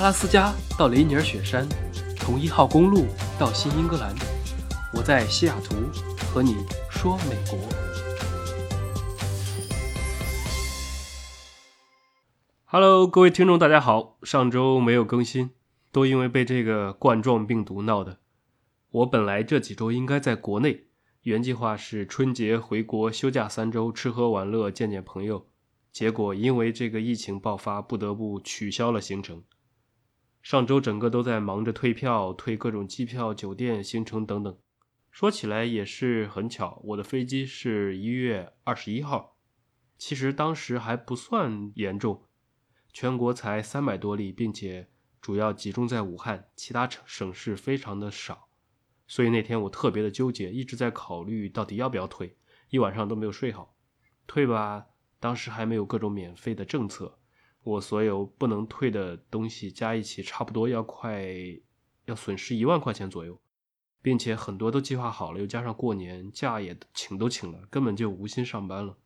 阿拉斯加到雷尼尔雪山，从一号公路到新英格兰，我在西雅图和你说美国。Hello，各位听众，大家好。上周没有更新，都因为被这个冠状病毒闹的。我本来这几周应该在国内，原计划是春节回国休假三周，吃喝玩乐，见见朋友。结果因为这个疫情爆发，不得不取消了行程。上周整个都在忙着退票、退各种机票、酒店行程等等。说起来也是很巧，我的飞机是一月二十一号。其实当时还不算严重，全国才三百多例，并且主要集中在武汉，其他省省市非常的少。所以那天我特别的纠结，一直在考虑到底要不要退，一晚上都没有睡好。退吧。当时还没有各种免费的政策，我所有不能退的东西加一起，差不多要快要损失一万块钱左右，并且很多都计划好了，又加上过年假也请都请了，根本就无心上班了。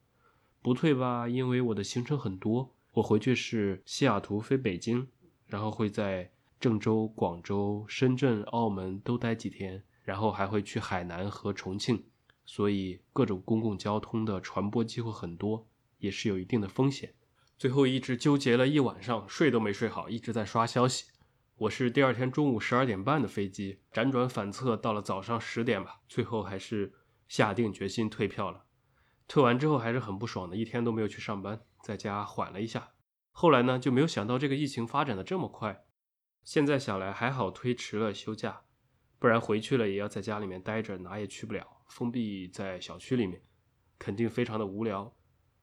不退吧，因为我的行程很多，我回去是西雅图飞北京，然后会在郑州、广州、深圳、澳门都待几天，然后还会去海南和重庆，所以各种公共交通的传播机会很多。也是有一定的风险，最后一直纠结了一晚上，睡都没睡好，一直在刷消息。我是第二天中午十二点半的飞机，辗转反侧到了早上十点吧，最后还是下定决心退票了。退完之后还是很不爽的，一天都没有去上班，在家缓了一下。后来呢，就没有想到这个疫情发展的这么快。现在想来还好推迟了休假，不然回去了也要在家里面待着，哪也去不了，封闭在小区里面，肯定非常的无聊。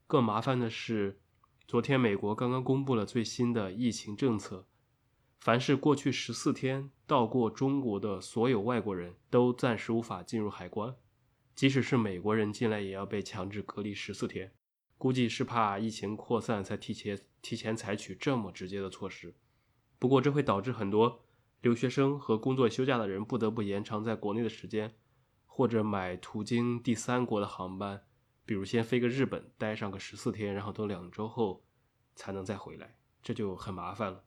更麻烦的是，昨天美国刚刚公布了最新的疫情政策，凡是过去十四天到过中国的所有外国人都暂时无法进入海关，即使是美国人进来也要被强制隔离十四天。估计是怕疫情扩散才提前提前采取这么直接的措施。不过这会导致很多留学生和工作休假的人不得不延长在国内的时间，或者买途经第三国的航班。比如先飞个日本，待上个十四天，然后等两周后才能再回来，这就很麻烦了。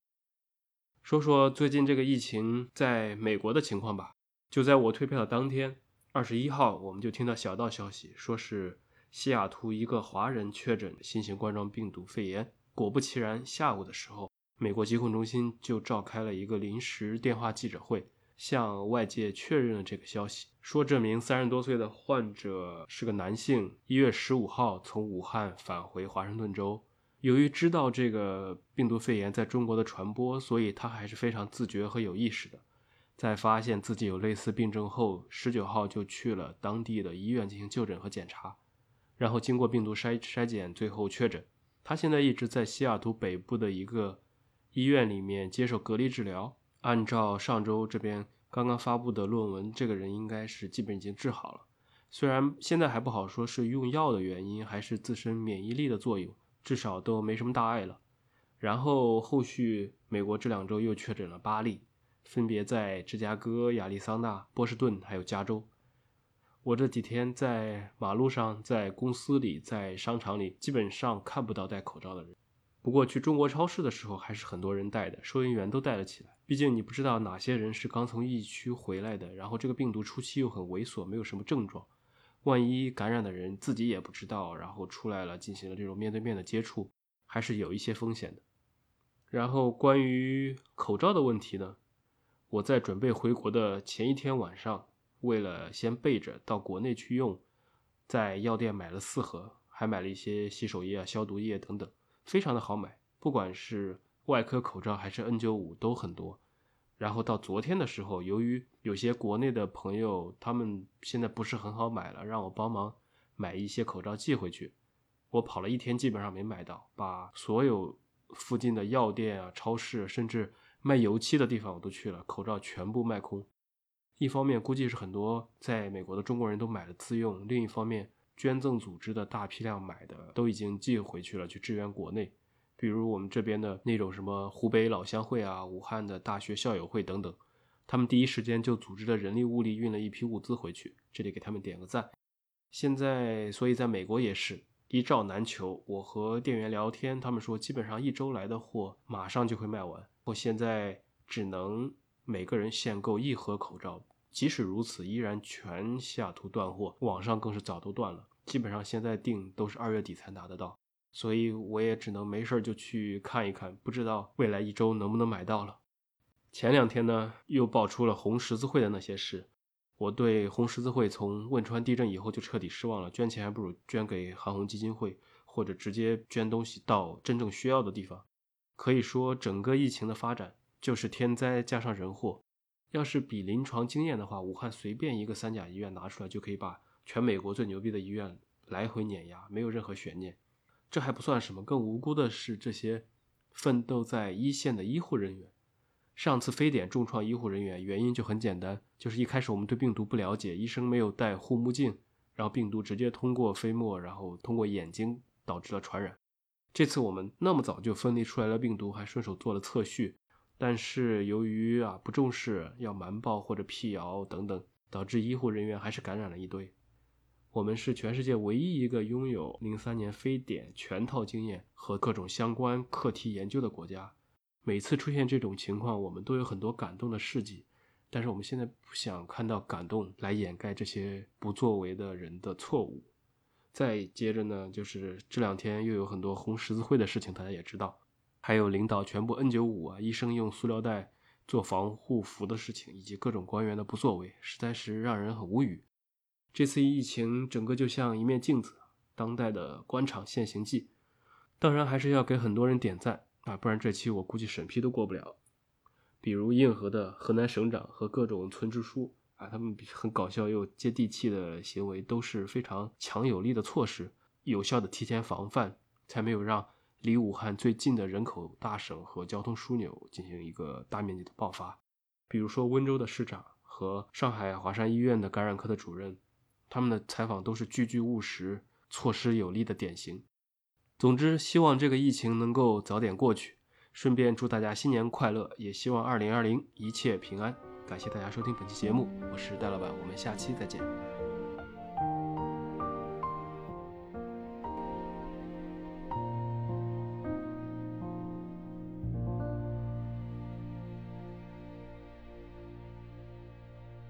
说说最近这个疫情在美国的情况吧。就在我退票的当天，二十一号，我们就听到小道消息，说是西雅图一个华人确诊新型冠状病毒肺炎。果不其然，下午的时候，美国疾控中心就召开了一个临时电话记者会。向外界确认了这个消息，说这名三十多岁的患者是个男性，一月十五号从武汉返回华盛顿州。由于知道这个病毒肺炎在中国的传播，所以他还是非常自觉和有意识的。在发现自己有类似病症后，十九号就去了当地的医院进行就诊和检查，然后经过病毒筛筛检，最后确诊。他现在一直在西雅图北部的一个医院里面接受隔离治疗。按照上周这边刚刚发布的论文，这个人应该是基本已经治好了。虽然现在还不好说是用药的原因还是自身免疫力的作用，至少都没什么大碍了。然后后续美国这两周又确诊了八例，分别在芝加哥、亚利桑那、波士顿还有加州。我这几天在马路上、在公司里、在商场里，基本上看不到戴口罩的人。不过去中国超市的时候，还是很多人戴的，收银员都戴了起来。毕竟你不知道哪些人是刚从疫区回来的，然后这个病毒初期又很猥琐，没有什么症状，万一感染的人自己也不知道，然后出来了进行了这种面对面的接触，还是有一些风险的。然后关于口罩的问题呢，我在准备回国的前一天晚上，为了先备着到国内去用，在药店买了四盒，还买了一些洗手液啊、消毒液等等，非常的好买，不管是。外科口罩还是 N95 都很多，然后到昨天的时候，由于有些国内的朋友他们现在不是很好买了，让我帮忙买一些口罩寄回去。我跑了一天，基本上没买到，把所有附近的药店啊、超市，甚至卖油漆的地方我都去了，口罩全部卖空。一方面估计是很多在美国的中国人都买了自用，另一方面捐赠组织的大批量买的都已经寄回去了，去支援国内。比如我们这边的那种什么湖北老乡会啊、武汉的大学校友会等等，他们第一时间就组织了人力物力运了一批物资回去，这里给他们点个赞。现在，所以在美国也是，一照难求。我和店员聊天，他们说基本上一周来的货马上就会卖完。我现在只能每个人限购一盒口罩，即使如此，依然全西雅图断货，网上更是早都断了。基本上现在订都是二月底才拿得到，所以我也只能没事儿就去看一看，不知道未来一周能不能买到了。前两天呢，又爆出了红十字会的那些事。我对红十字会从汶川地震以后就彻底失望了，捐钱还不如捐给韩红基金会，或者直接捐东西到真正需要的地方。可以说，整个疫情的发展就是天灾加上人祸。要是比临床经验的话，武汉随便一个三甲医院拿出来就可以把全美国最牛逼的医院来回碾压，没有任何悬念。这还不算什么，更无辜的是这些奋斗在一线的医护人员。上次非典重创医护人员，原因就很简单，就是一开始我们对病毒不了解，医生没有戴护目镜，然后病毒直接通过飞沫，然后通过眼睛导致了传染。这次我们那么早就分离出来了病毒，还顺手做了测序，但是由于啊不重视，要瞒报或者辟谣等等，导致医护人员还是感染了一堆。我们是全世界唯一一个拥有零三年非典全套经验和各种相关课题研究的国家。每次出现这种情况，我们都有很多感动的事迹，但是我们现在不想看到感动来掩盖这些不作为的人的错误。再接着呢，就是这两天又有很多红十字会的事情，大家也知道，还有领导全部 N95 啊，医生用塑料袋做防护服的事情，以及各种官员的不作为，实在是让人很无语。这次疫情整个就像一面镜子，当代的官场现形记。当然，还是要给很多人点赞。啊，不然这期我估计审批都过不了。比如硬核的河南省长和各种村支书啊，他们很搞笑又接地气的行为都是非常强有力的措施，有效的提前防范，才没有让离武汉最近的人口大省和交通枢纽进行一个大面积的爆发。比如说温州的市长和上海华山医院的感染科的主任，他们的采访都是句句务实、措施有力的典型。总之，希望这个疫情能够早点过去。顺便祝大家新年快乐，也希望二零二零一切平安。感谢大家收听本期节目，我是戴老板，我们下期再见。